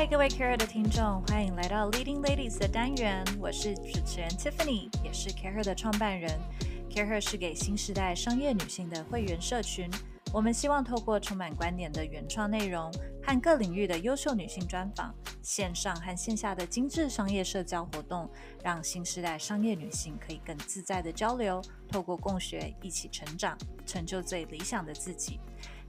嗨，各位 Care 的听众，欢迎来到 Leading Ladies 的单元。我是主持人 Tiffany，也是 Care 的创办人。Care 是给新时代商业女性的会员社群。我们希望透过充满观点的原创内容和各领域的优秀女性专访，线上和线下的精致商业社交活动，让新时代商业女性可以更自在的交流，透过共学一起成长，成就最理想的自己。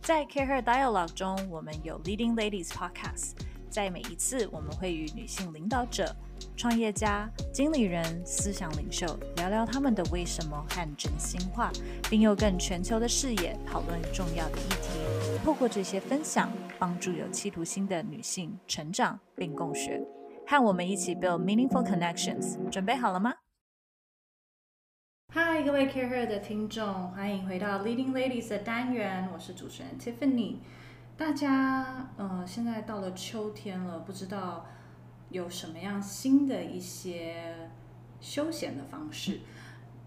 在 CAREER Dialogue 中，我们有 Leading Ladies Podcast。在每一次，我们会与女性领导者、创业家、经理人、思想领袖聊聊他们的为什么和真心话，并用更全球的视野讨论重要的议题。透过这些分享，帮助有企图心的女性成长并共学。和我们一起 build meaningful connections。准备好了吗？嗨，各位 Care Her 的听众，欢迎回到 Leading Ladies 的单元，我是主持人 Tiffany。大家，呃，现在到了秋天了，不知道有什么样新的一些休闲的方式。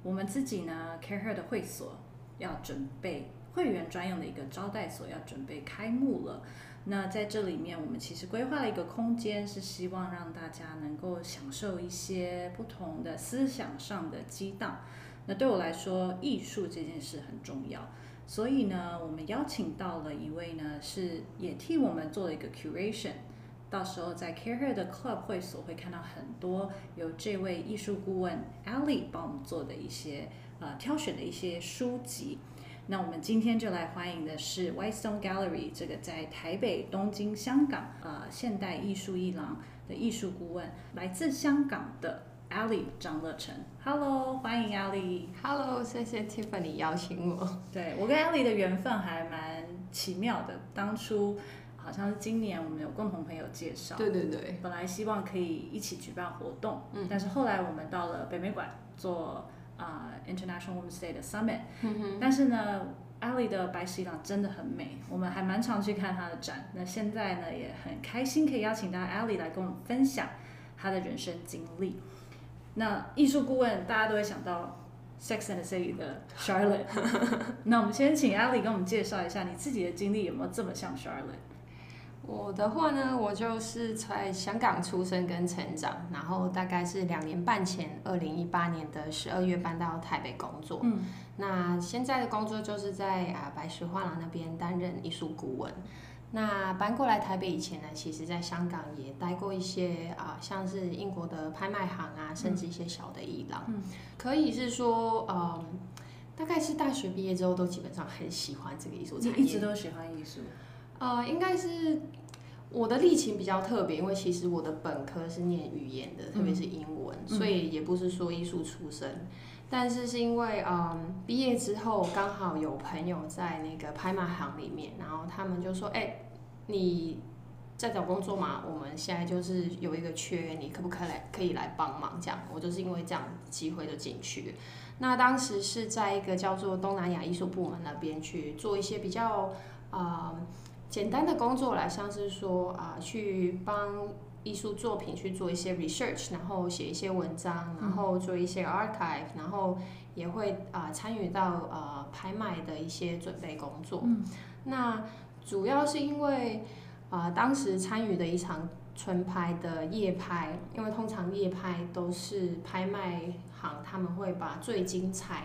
我们自己呢，Care Her 的会所要准备会员专用的一个招待所，要准备开幕了。那在这里面，我们其实规划了一个空间，是希望让大家能够享受一些不同的思想上的激荡。那对我来说，艺术这件事很重要。所以呢，我们邀请到了一位呢，是也替我们做了一个 curation。到时候在 Care Her 的 Club 会所会看到很多由这位艺术顾问 Ali 帮我们做的一些呃挑选的一些书籍。那我们今天就来欢迎的是 Whitestone Gallery 这个在台北、东京、香港呃现代艺术一廊的艺术顾问，来自香港的。Ali 张乐成，Hello，欢迎 Ali。Hello，谢谢 Tiffany 邀请我。对我跟 Ali 的缘分还蛮奇妙的，当初好像是今年我们有共同朋友介绍。对对对。本来希望可以一起举办活动，嗯，但是后来我们到了北美馆做啊 International Women's Day 的 Summit，嗯哼。但是呢，Ali 的白石廊真的很美，我们还蛮常去看她的展。那现在呢，也很开心可以邀请到 Ali 来跟我们分享她的人生经历。那艺术顾问大家都会想到《Sex and the City》的 Charlotte。那我们先请 Ali 跟我们介绍一下你自己的经历有没有这么像 Charlotte？我的话呢，我就是在香港出生跟成长，然后大概是两年半前，二零一八年的十二月搬到台北工作。嗯。那现在的工作就是在啊白石画廊那边担任艺术顾问。那搬过来台北以前呢，其实在香港也待过一些啊，像是英国的拍卖行啊，甚至一些小的艺廊。嗯，可以是说，嗯，大概是大学毕业之后都基本上很喜欢这个艺术产业。一直都喜欢艺术？呃，应该是我的历情比较特别，因为其实我的本科是念语言的，特别是英文，所以也不是说艺术出身。但是是因为，嗯，毕业之后刚好有朋友在那个拍卖行里面，然后他们就说，哎。你在找工作嘛？我们现在就是有一个缺，你可不可以来可以来帮忙？这样，我就是因为这样机会就进去。那当时是在一个叫做东南亚艺术部门那边去做一些比较啊简单的工作来，像是说啊去帮艺术作品去做一些 research，然后写一些文章，然后做一些 archive，然后也会啊参与到呃拍卖的一些准备工作。那主要是因为，啊，当时参与的一场纯拍的夜拍，因为通常夜拍都是拍卖行他们会把最精彩，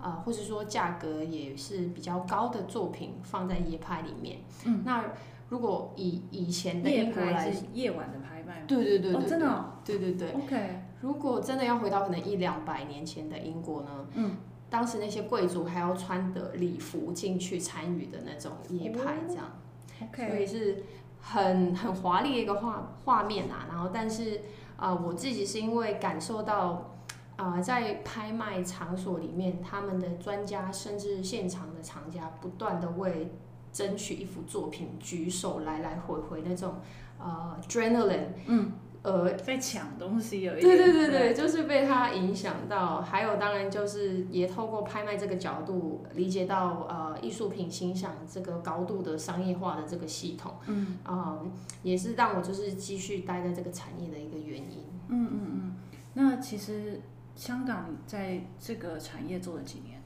啊，或者说价格也是比较高的作品放在夜拍里面。嗯。那如果以以前的英国来，是夜晚的拍卖。对对对对。真的。对对对。OK。如果真的要回到可能一两百年前的英国呢？嗯。当时那些贵族还要穿的礼服进去参与的那种夜拍，这样，所以是很很华丽的一个画画面啊。然后，但是啊，我自己是因为感受到啊，在拍卖场所里面，他们的专家甚至现场的藏家不断的为争取一幅作品举手来来回回那种呃 adrenaline，嗯。呃，在抢东西有一点，对对对对，就是被他影响到。还有，当然就是也透过拍卖这个角度，理解到呃艺术品欣赏这个高度的商业化的这个系统，嗯啊，也是让我就是继续待在这个产业的一个原因。嗯嗯嗯。那其实香港在这个产业做了几年？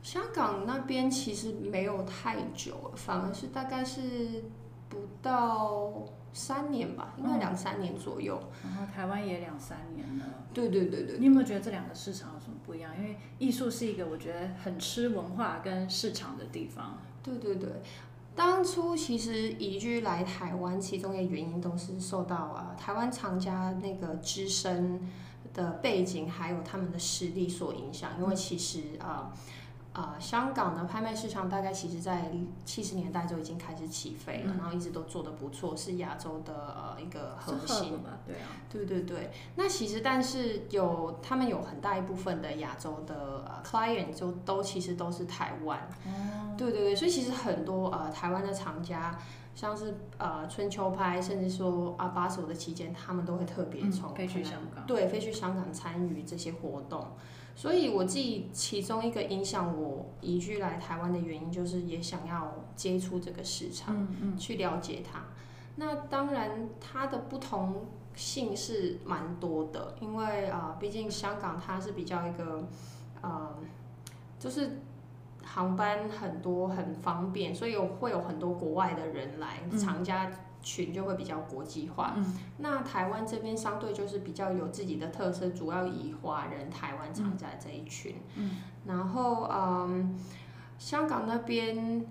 香港那边其实没有太久，反而是大概是。不到三年吧，应该两三年左右。然后台湾也两三年了。对对对对。你有没有觉得这两个市场有什么不一样？因为艺术是一个我觉得很吃文化跟市场的地方。对对对。当初其实移居来台湾，其中一个原因都是受到啊台湾厂家那个资深的背景，还有他们的实力所影响。因为其实啊啊香港的拍卖市场大概其实在七十年代就已经开始起飞了，然后一直都做得不错，是亚洲的呃一个核心。对啊，对对对。那其实但是有他们有很大一部分的亚洲的呃 client 就都其实都是台湾。对对对，所以其实很多呃台湾的厂家，像是呃春秋拍，甚至说啊巴手的期间，他们都会特别从飞去香港，对，飞去香港参与这些活动。所以我自己其中一个影响我移居来台湾的原因，就是也想要接触这个市场，去了解它。那当然它的不同性是蛮多的，因为啊毕竟香港它是比较一个呃就是。航班很多很方便，所以有会有很多国外的人来，厂家群就会比较国际化。那台湾这边相对就是比较有自己的特色，主要以华人台湾厂家这一群。嗯然后嗯，香港那边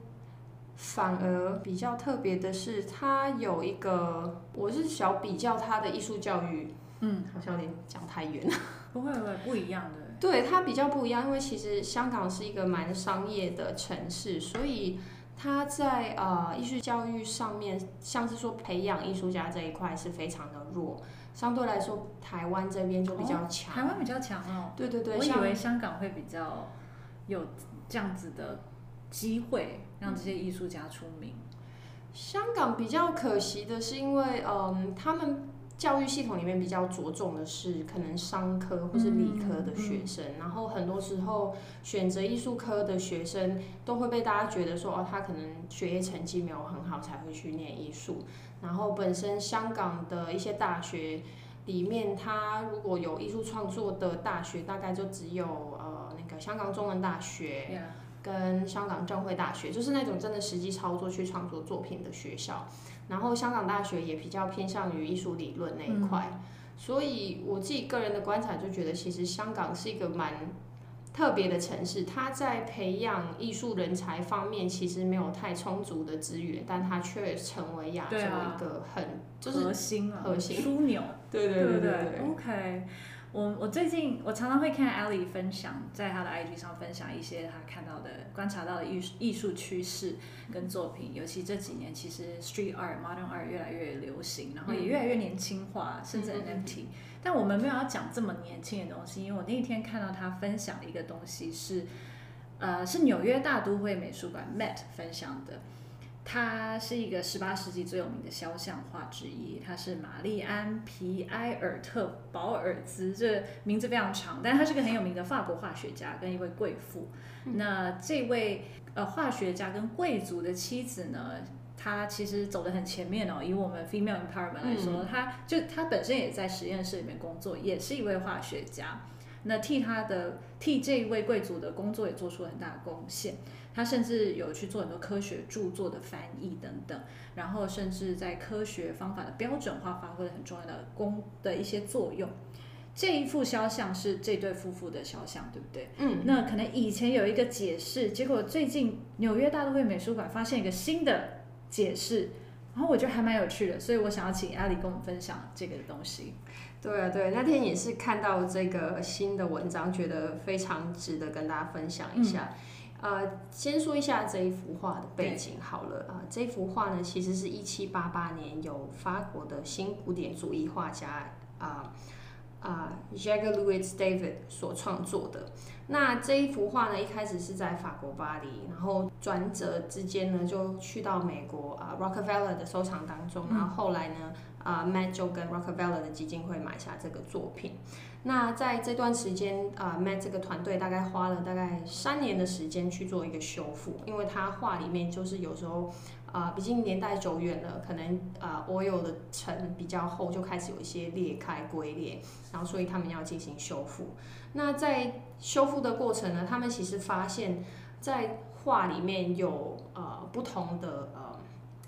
反而比较特别的是，它有一个，我是小比较它的艺术教育，嗯，好像有点讲太远了。不会不会，不一样的。对它比较不一样，因为其实香港是一个蛮商业的城市，所以它在呃艺术教育上面，像是说培养艺术家这一块是非常的弱。相对来说，台湾这边就比较强。台湾比较强哦。对对对。我以为香港会比较有这样子的机会，让这些艺术家出名。香港比较可惜的是，因为嗯他们。教育系统里面比较着重的是可能商科或是理科的学生，然后很多时候选择艺术科的学生都会被大家觉得说哦，他可能学业成绩没有很好才会去念艺术。然后本身香港的一些大学里面，他如果有艺术创作的大学，大概就只有呃那个香港中文大学跟香港政会大学，就是那种真的实际操作去创作作品的学校。然后香港大学也比较偏向于艺术理论那一块，所以我自己个人的观察就觉得，其实香港是一个蛮特别的城市。它在培养艺术人才方面其实没有太充足的资源，但它却成为亚洲一个很就是核心核心枢纽。对对对对，OK。我我最近我常常会看 Ellie 分享，在他的 IG 上分享一些他看到的、观察到的艺术艺术趋势跟作品。尤其这几年，其实 Street Art、Modern Art 越来越流行，然后也越来越年轻化，甚至 NFT。但我们没有要讲这么年轻的东西，因为我那一天看到他分享的一个东西是，呃，是纽约大都会美术馆 Met 分享的。它是一个十八世纪最有名的肖像画之一，他是玛丽安·皮埃尔特·保尔兹，这名字非常长，但他是个很有名的法国化学家跟一位贵妇。那这位呃化学家跟贵族的妻子呢，她其实走得很前面哦。以我们 female empowerment 来说，她就她本身也在实验室里面工作，也是一位化学家。那替他的替这一位贵族的工作也做出了很大的贡献。他甚至有去做很多科学著作的翻译等等，然后甚至在科学方法的标准化发挥了很重要的功的一些作用。这一幅肖像是这对夫妇的肖像，对不对？嗯。那可能以前有一个解释，结果最近纽约大都会美术馆发现一个新的解释，然后我觉得还蛮有趣的，所以我想要请阿里跟我们分享这个东西。对啊，对，那天也是看到这个新的文章，觉得非常值得跟大家分享一下。呃，先说一下这一幅画的背景好了啊。这幅画呢，其实是一七八八年由法国的新古典主义画家啊啊 Jacques Louis David 所创作的。那这一幅画呢，一开始是在法国巴黎，然后转折之间呢，就去到美国啊 Rockefeller 的收藏当中，然后后来呢，啊 Matt 就跟 Rockefeller 的基金会买下这个作品。那在这段时间，啊，Matt 这个团队大概花了大概三年的时间去做一个修复，因为他画里面就是有时候，啊，毕竟年代久远了，可能啊，oil 的层比较厚，就开始有一些裂开龟裂，然后所以他们要进行修复。那在修复的过程呢，他们其实发现，在画里面有呃不同的呃。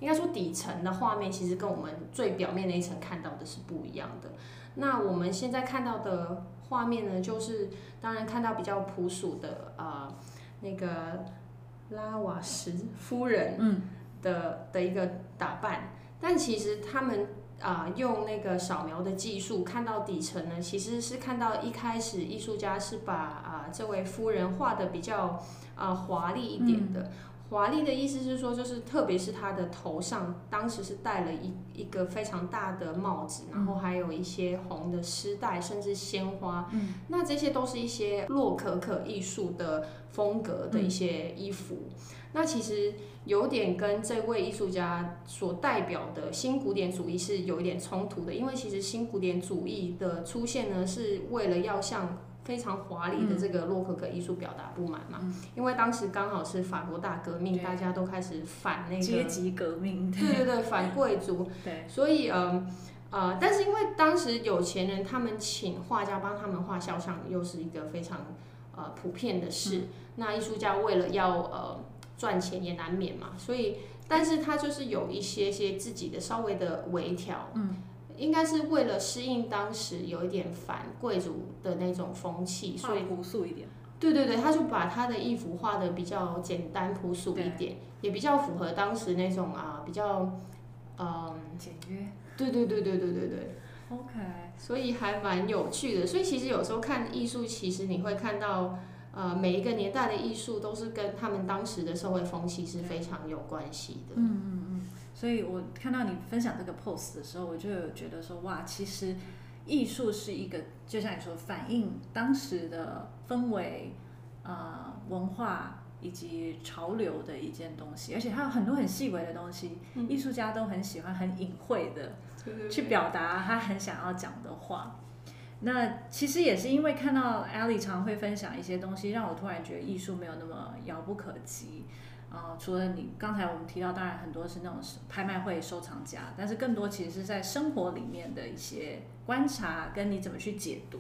应该说底层的画面，其实跟我们最表面那一层看到的是不一样的。那我们现在看到的画面呢，就是当然看到比较朴素的呃那个拉瓦什夫人的的一个打扮，但其实他们啊用那个扫描的技术看到底层呢，其实是看到一开始艺术家是把啊这位夫人画的比较啊华丽一点的。华丽的意思是说，就是特别是他的头上，当时是戴了一一个非常大的帽子，然后还有一些红的丝带，甚至鲜花。嗯，那这些都是一些洛可可艺术的风格的一些衣服。那其实有点跟这位艺术家所代表的新古典主义是有一点冲突的，因为其实新古典主义的出现呢，是为了要向非常华丽的这个洛可可艺术表达不满嘛，因为当时刚好是法国大革命，大家都开始反那个阶级革命，对对对，反贵族，对，所以呃呃，但是因为当时有钱人他们请画家帮他们画肖像，又是一个非常呃普遍的事，那艺术家为了要呃赚钱也难免嘛，所以但是他就是有一些些自己的稍微的微调，嗯。应该是为了适应当时有一点反贵族的那种风气，所以朴素一点。对对对，他就把他的衣服画的比较简单朴素一点，也比较符合当时那种啊比较嗯简约。对对对对对对对。OK。所以还蛮有趣的，所以其实有时候看艺术，其实你会看到呃每一个年代的艺术都是跟他们当时的社会风气是非常有关系的。嗯嗯嗯。所以我看到你分享这个 post 的时候，我就有觉得说，哇，其实艺术是一个，就像你说，反映当时的氛围、呃文化以及潮流的一件东西，而且它有很多很细微的东西，艺术家都很喜欢很隐晦的去表达他很想要讲的话。那其实也是因为看到 Ali 常会分享一些东西，让我突然觉得艺术没有那么遥不可及。啊，除了你刚才我们提到，当然很多是那种拍卖会收藏家，但是更多其实是在生活里面的一些观察，跟你怎么去解读。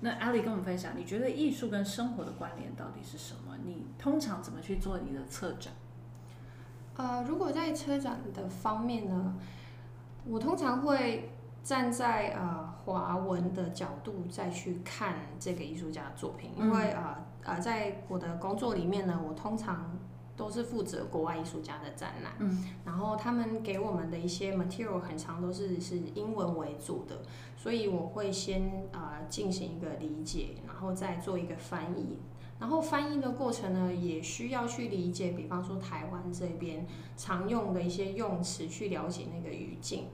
那阿里跟我们分享，你觉得艺术跟生活的关联到底是什么？你通常怎么去做你的策展？呃，如果在车展的方面呢，我通常会站在呃华文的角度再去看这个艺术家的作品，因为啊啊，在我的工作里面呢，我通常都是负责国外艺术家的展览，嗯，然后他们给我们的一些 material 很长都是是英文为主的，所以我会先啊进行一个理解，然后再做一个翻译，然后翻译的过程呢也需要去理解，比方说台湾这边常用的一些用词，去了解那个语境。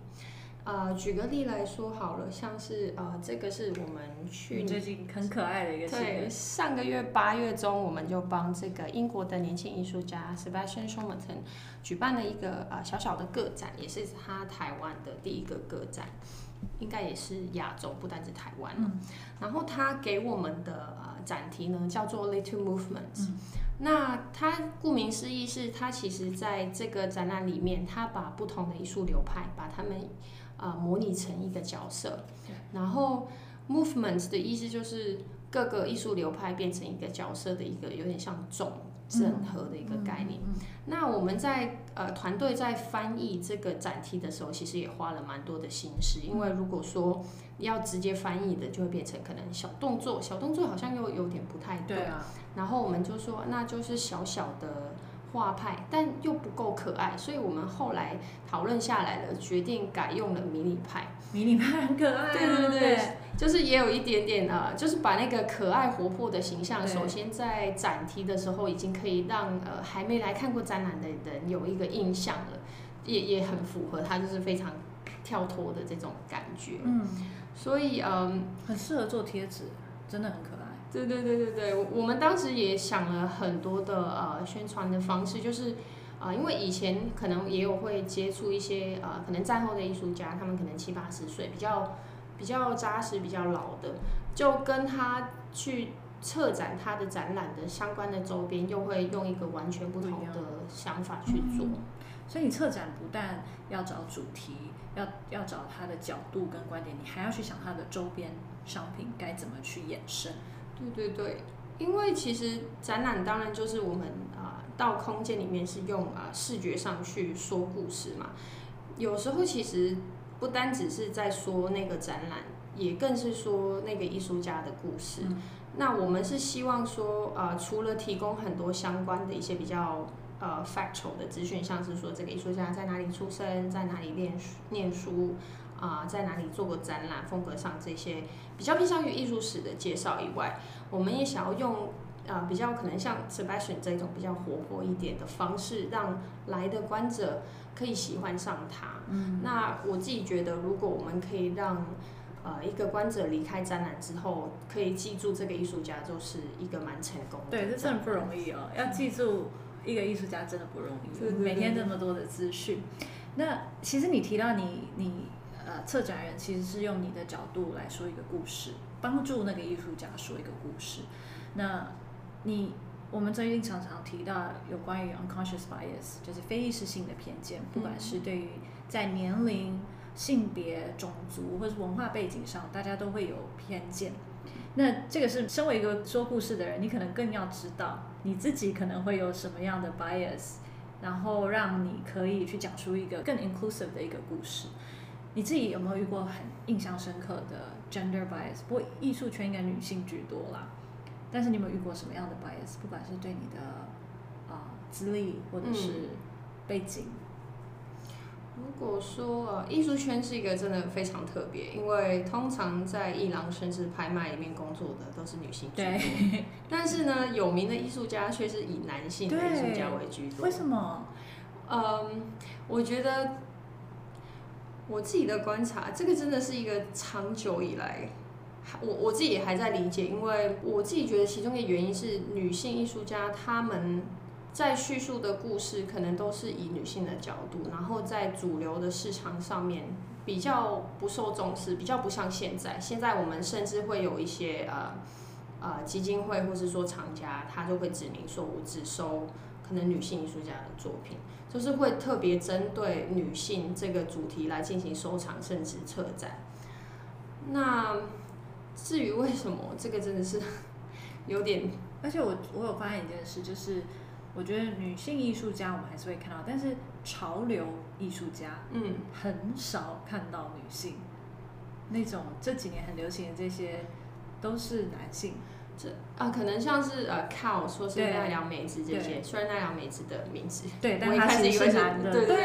呃，举个例来说好了，像是呃，这个是我们去最近很可爱的一个对，上个月八月中，我们就帮这个英国的年轻艺术家 Sebastian s c h o m a t o n 举办了一个呃小小的个展，也是他台湾的第一个个展，应该也是亚洲，不单是台湾了。然后他给我们的呃展题呢叫做 Little Movements，那他顾名思义是，他其实在这个展览里面，他把不同的艺术流派把他们啊，模拟成一个角色，然后 movement 的意思就是各个艺术流派变成一个角色的一个有点像总整合的一个概念。那我们在呃团队在翻译这个展题的时候，其实也花了蛮多的心思，因为如果说要直接翻译的，就会变成可能小动作，小动作好像又有点不太对。啊。然后我们就说，那就是小小的。画派，但又不够可爱，所以我们后来讨论下来了，决定改用了迷你派。迷你派很可爱，对对对，就是也有一点点呃，就是把那个可爱活泼的形象，首先在展厅的时候已经可以让呃还没来看过展览的人有一个印象了，也也很符合他就是非常跳脱的这种感觉。嗯，所以嗯，很适合做贴纸，真的很可爱。对对对对对，我们当时也想了很多的呃宣传的方式，就是啊，因为以前可能也有会接触一些呃可能战后的艺术家，他们可能七八十岁，比较比较扎实、比较老的，就跟他去策展他的展览的相关的周边，又会用一个完全不同的想法去做。所以你策展不但要找主题，要要找他的角度跟观点，你还要去想他的周边商品该怎么去衍生。对对对，因为其实展览当然就是我们啊到空间里面是用啊视觉上去说故事嘛。有时候其实不单只是在说那个展览，也更是说那个艺术家的故事。那我们是希望说，呃，除了提供很多相关的一些比较呃 factual 的资讯，像是说这个艺术家在哪里出生，在哪里念念书，啊，在哪里做过展览，风格上这些比较偏向于艺术史的介绍以外，我们也想要用呃比较可能像 Sebastian 这种比较活泼一点的方式，让来的观者可以喜欢上他。嗯，那我自己觉得，如果我们可以让呃，一个观者离开展览之后，可以记住这个艺术家，就是一个蛮成功的。对，这真的不容易哦，要记住一个艺术家真的不容易。每天这么多的资讯，那其实你提到你你呃，策展人其实是用你的角度来说一个故事，帮助那个艺术家说一个故事。那你我们最近常常提到有关于 unconscious bias，就是非意识性的偏见，不管是对于在年龄。性别、种族或是文化背景上，大家都会有偏见。那这个是身为一个说故事的人，你可能更要知道你自己可能会有什么样的 bias，然后让你可以去讲出一个更 inclusive 的一个故事。你自己有没有遇过很印象深刻的 gender bias？不过艺术圈应该女性居多啦。但是你有没有遇过什么样的 bias？不管是对你的啊资历或者是背景。如果说啊，艺术圈是一个真的非常特别，因为通常在艺廊甚至拍卖里面工作的都是女性居多，但是呢，有名的艺术家却是以男性的艺术家为居多。为什么？嗯，我觉得我自己的观察，这个真的是一个长久以来，我我自己还在理解，因为我自己觉得其中一个原因是女性艺术家她们。在叙述的故事可能都是以女性的角度，然后在主流的市场上面比较不受重视，比较不像现在。现在我们甚至会有一些呃呃基金会或是说厂家，他就会指明说我只收可能女性艺术家的作品，就是会特别针对女性这个主题来进行收藏甚至策展。那至于为什么这个真的是 有点，而且我我有发现一件事就是。我觉得女性艺术家我们还是会看到，但是潮流艺术家，嗯，很少看到女性。那种这几年很流行的这些都是男性。这啊，可能像是呃，Cow 说是奈良美智这些，虽然奈良美智的名字，对，但他其实是男的，对对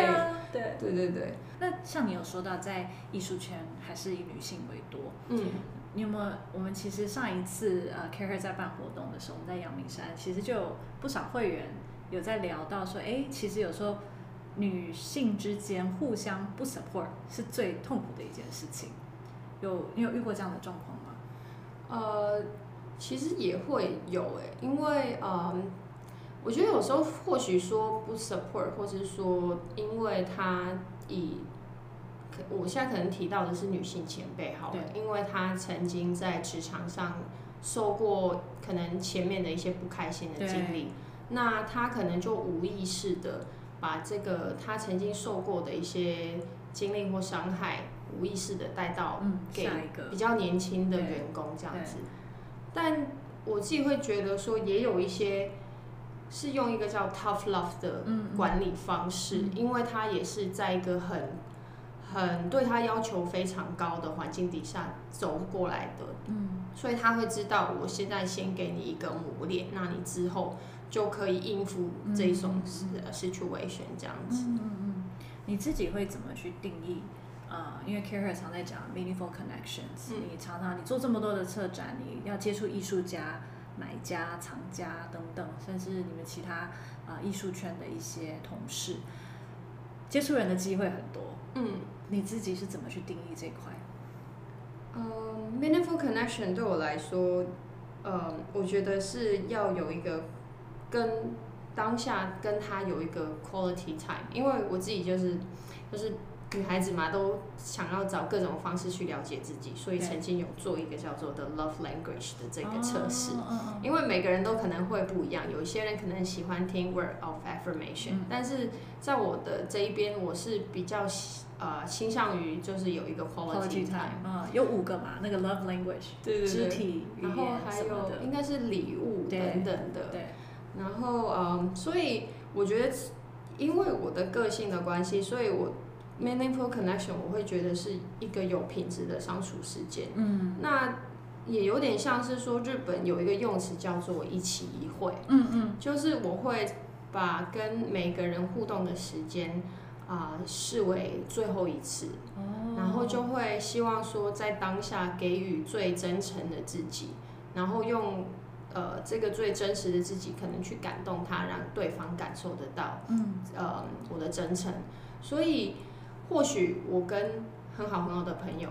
对对对对。那像你有说到，在艺术圈还是以女性为多，嗯。你有没有？我们其实上一次呃，Care 在办活动的时候，我们在阳明山，其实就有不少会员有在聊到说，哎，其实有时候女性之间互相不 support 是最痛苦的一件事情。有你有遇过这样的状况吗？呃，其实也会有哎，因为呃，我觉得有时候或许说不 support，或者是说因为他以我现在可能提到的是女性前辈，好了，因为她曾经在职场上受过可能前面的一些不开心的经历，那她可能就无意识的把这个她曾经受过的一些经历或伤害，无意识的带到给比较年轻的员工这样子。但我自己会觉得说，也有一些是用一个叫 tough love 的管理方式，因为他也是在一个很。很对他要求非常高的环境底下走过来的，嗯，所以他会知道，我现在先给你一个磨练，那你之后就可以应付这种 situation 这样子。嗯嗯你自己会怎么去定义？啊，因为 c a r e r 常在讲 meaningful connections，你常常你做这么多的策展，你要接触艺术家、买家、藏家等等，甚至你们其他啊艺术圈的一些同事，接触人的机会很多，嗯。你自己是怎么去定义这块？嗯，meaningful connection 对我来说，呃，我觉得是要有一个跟当下跟他有一个 quality time，因为我自己就是就是。女孩子嘛，都想要找各种方式去了解自己，所以曾经有做一个叫做的 love language 的这个测试。因为每个人都可能会不一样，有一些人可能喜欢听 word of affirmation，但是在我的这一边，我是比较呃倾向于就是有一个 quality time。嗯，有五个嘛，那个 love language，对对对，肢体，然后还有应该是礼物等等的。对。然后嗯，所以我觉得，因为我的个性的关系，所以我 meaningful connection 我会觉得是一个有品质的相处时间。嗯那也有点像是说，日本有一个用词叫做一期一会，嗯嗯就是我会把跟每个人互动的时间啊、视为最后一次，哦，然后就会希望说在当下给予最真诚的自己，然后用呃这个最真实的自己，可能去感动他，让对方感受得到嗯呃我的真诚。所以或许我跟很好很好的朋友。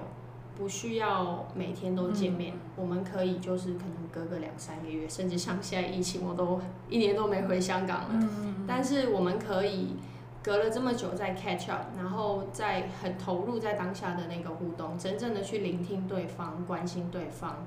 不需要每天都见面，嗯我们可以就是可能隔个两三个月，甚至像现在疫情，我都一年都没回香港了。嗯但是我们可以隔了这么久再 catch up，然后再很投入在当下的那个互动，真正的去聆听对方，关心对方，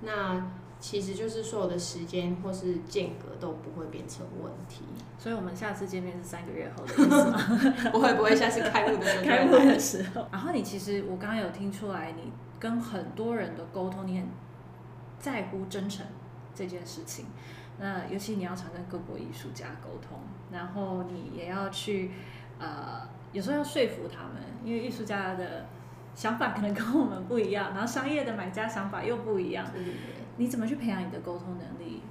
那其实就是所有的时间或是间隔都不会变成问题。所以我们下次见面是三个月后的意思吗？不会不会，下次开幕的时候开幕会的时候。然后你其实我刚刚有听出来，你跟很多人的沟通，你很在乎真诚这件事情。那尤其你要常跟各国艺术家沟通，然后你也要去呃，有时候要说服他们，因为艺术家的想法可能跟我们不一样，然后商业的买家想法又不一样。对对对你怎么去培养你的沟通能力？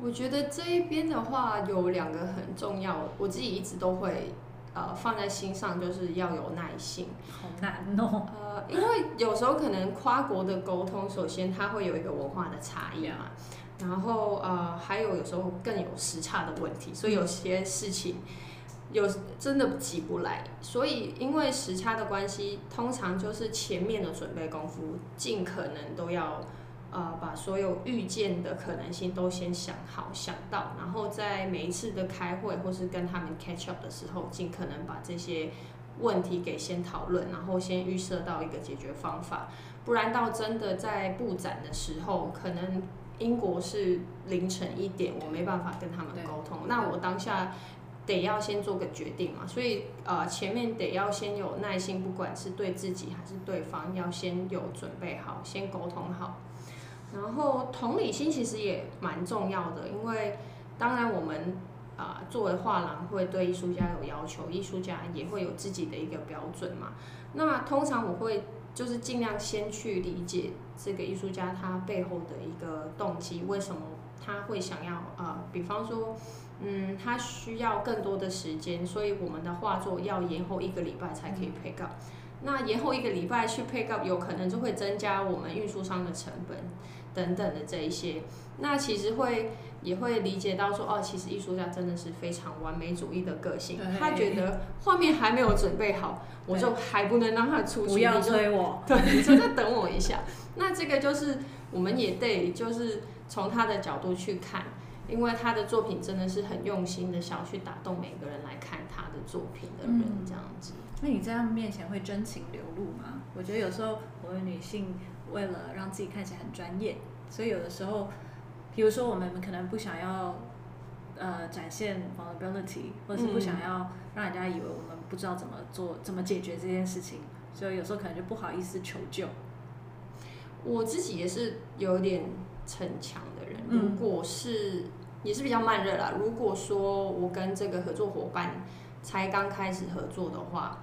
我觉得这一边的话有两个很重要，我自己一直都会呃放在心上，就是要有耐心。好难哦。呃，因为有时候可能跨国的沟通，首先它会有一个文化的差异嘛，然后呃，还有有时候更有时差的问题，所以有些事情有真的急不来，所以因为时差的关系，通常就是前面的准备功夫，尽可能都要。呃，把所有预见的可能性都先想好、想到，然后在每一次的开会或是跟他们 catch up 的时候，尽可能把这些问题给先讨论，然后先预设到一个解决方法，不然到真的在布展的时候，可能英国是凌晨一点，我没办法跟他们沟通，那我当下得要先做个决定嘛，所以呃前面得要先有耐心，不管是对自己还是对方，要先有准备好，先沟通好。然后同理心其实也蛮重要的，因为当然我们啊、作为画廊会对艺术家有要求，艺术家也会有自己的一个标准嘛。那通常我会就是尽量先去理解这个艺术家他背后的一个动机，为什么他会想要呃、比方说，嗯，他需要更多的时间，所以我们的画作要延后一个礼拜才可以 pick up。那延后一个礼拜去 pick up，有可能就会增加我们运输商的成本等等的这一些。那其实会也会理解到说，哦，其实艺术家真的是非常完美主义的个性，他觉得画面还没有准备好，我就还不能让他出去，不要你就催我。对，你就再等我一下。那这个就是我们也得就是从他的角度去看，因为他的作品真的是很用心的，想要去打动每个人来看他的作品的人嗯这样子。那你在他们面前会真情流露吗？我觉得有时候我们女性为了让自己看起来很专业，所以有的时候，比如说我们可能不想要呃展现 vulnerability，或者是不想要让人家以为我们不知道怎么做、怎么解决这件事情，所以有时候可能就不好意思求救。我自己也是有点逞强的人，嗯如果是也是比较慢热啦。如果说我跟这个合作伙伴才刚开始合作的话，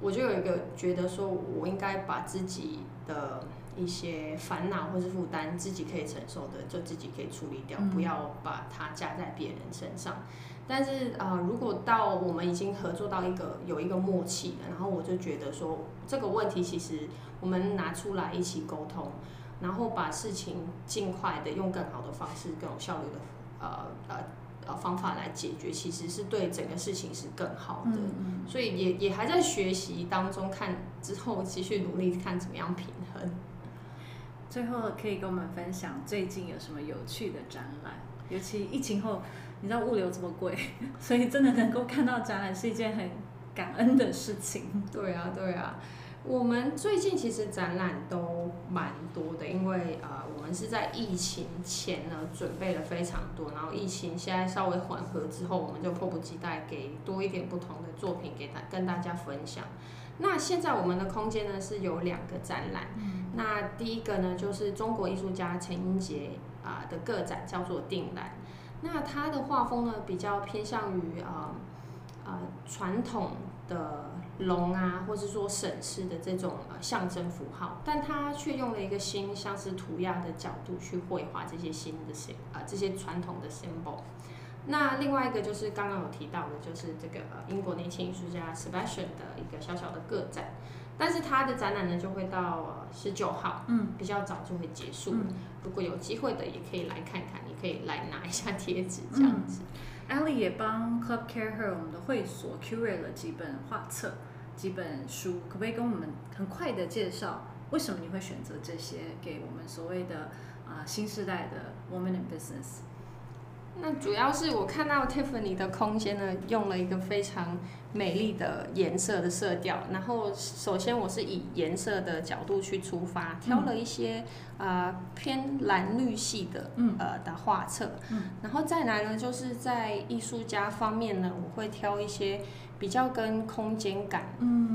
我就有一个觉得说，我应该把自己的一些烦恼或是负担，自己可以承受的，就自己可以处理掉，嗯不要把它加在别人身上。但是啊、呃如果到我们已经合作到一个有一个默契了，然后我就觉得说，这个问题其实我们拿出来一起沟通，然后把事情尽快的用更好的方式、更有效率的呃呃呃方法来解决，其实是对整个事情是更好的。嗯所以也也还在学习当中，看之后继续努力看怎么样平衡。最后可以跟我们分享最近有什么有趣的展览？尤其疫情后，你知道物流这么贵，所以真的能够看到展览是一件很感恩的事情。对啊，对啊，我们最近其实展览都蛮多的，因为、呃我们是在疫情前呢准备了非常多，然后疫情现在稍微缓和之后，我们就迫不及待给多一点不同的作品给大跟大家分享。那现在我们的空间呢是有两个展览，那第一个呢就是中国艺术家陈英杰啊、的个展叫做定蓝。那他的画风呢，比较偏向于啊呃传统的龙啊，或者说省市的这种呃象征符号，但他却用了一个新像是涂鸦的角度去绘画这些新的 s 啊这些传统的 symbol。那另外一个就是刚刚有提到的，就是这个呃英国年轻艺术家 Sebastian 的一个小小的个展，但是他的展览呢就会到十九号，嗯，比较早就会结束。如果有机会的也可以来看看，也可以来拿一下贴纸这样子。Ellie 也帮 Club Care Her 我们的会所 curate 了几本画册、几本书，可不可以跟我们很快的介绍，为什么你会选择这些给我们所谓的啊新时代的 woman in business？那主要是我看到 Tiffany 的空间呢，用了一个非常美丽的颜色的色调。然后首先我是以颜色的角度去出发，挑了一些呃偏蓝绿系的呃的画册。然后再来呢，就是在艺术家方面呢，我会挑一些比较跟空间感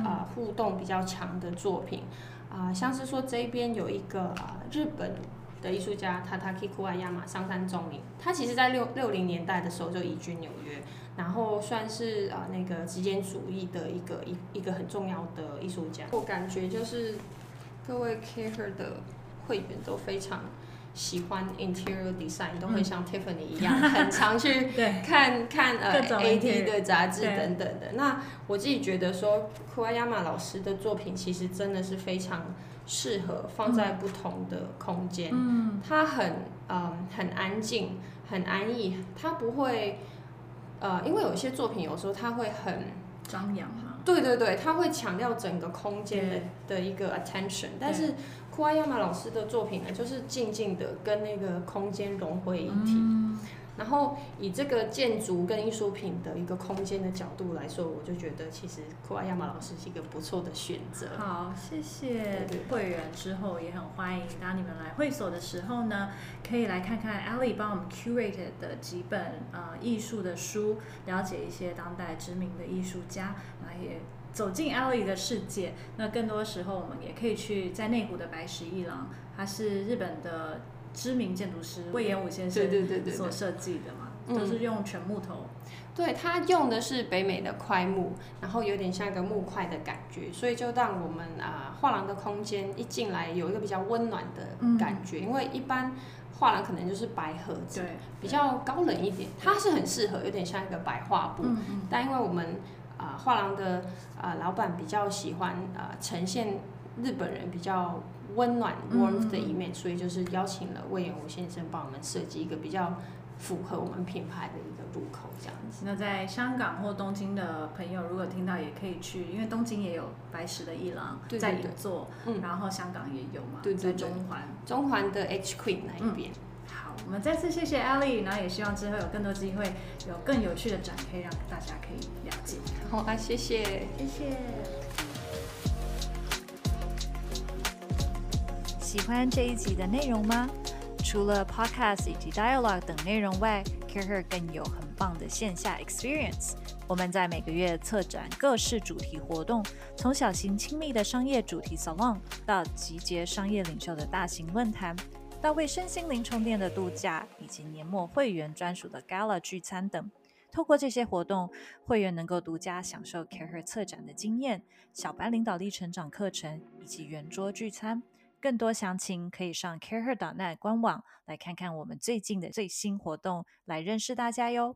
啊互动比较强的作品啊，像是说这边有一个啊日本。的艺术家塔塔基库阿亚马上山中明，他其实在六六零年代的时候就移居纽约，然后算是啊那个极简主义的一个一一个很重要的艺术家。我感觉就是各位 Care 的会员都非常喜欢 Interior Design，都会像 Tiffany 一样，很常去 看看呃 AD 的杂志等等的。那我自己觉得说库阿亚马老师的作品其实真的是非常。适合放在不同的空间，它很嗯很安静，很安逸，它不会呃，因为有一些作品有时候它会很张扬哈，对对对，它会强调整个空间的的一个 attention，但是库阿亚马老师的作品呢，就是静静的跟那个空间融为一体。然后以这个建筑跟艺术品的一个空间的角度来说，我就觉得其实库阿亚马老师是一个不错的选择。好，谢谢会员之后也很欢迎，当你们来会所的时候呢，可以来看看 Ellie 帮我们 curated 的几本呃艺术的书，了解一些当代知名的艺术家，然后也走进 Ellie 的世界。那更多时候我们也可以去在内湖的白石一郎，他是日本的。知名建筑师魏延武先生所设计的嘛，都是用全木头。对他用的是北美的块木，然后有点像一个木块的感觉，所以就让我们啊画廊的空间一进来有一个比较温暖的感觉。因为一般画廊可能就是白盒子，比较高冷一点，它是很适合，有点像一个白画布。但因为我们啊画廊的啊老板比较喜欢啊呈现日本人比较。温暖 warmth 的一面，所以就是邀请了魏延武先生帮我们设计一个比较符合我们品牌的一个入口，这样子。那在香港或东京的朋友，如果听到也可以去，因为东京也有白石的一郎在银座，嗯，然后香港也有嘛，在中环，中环的 H Queen 那一边。好，我们再次谢谢 Ellie，然后也希望之后有更多机会，有更有趣的展可以让大家可以了解。好啊，谢谢，谢谢。喜欢这一集的内容吗？除了 podcast 以及 dialogue 等内容外，Careher 更有很棒的线下 experience。我们在每个月策展各式主题活动，从小型亲密的商业主题 salon，到集结商业领袖的大型论坛，到为身心灵充电的度假，以及年末会员专属的 gala 聚餐等。透过这些活动，会员能够独家享受 Careher 策展的经验、小白领导力成长课程以及圆桌聚餐。更多详情可以上 careher.net 官网来看看我们最近的最新活动，来认识大家哟。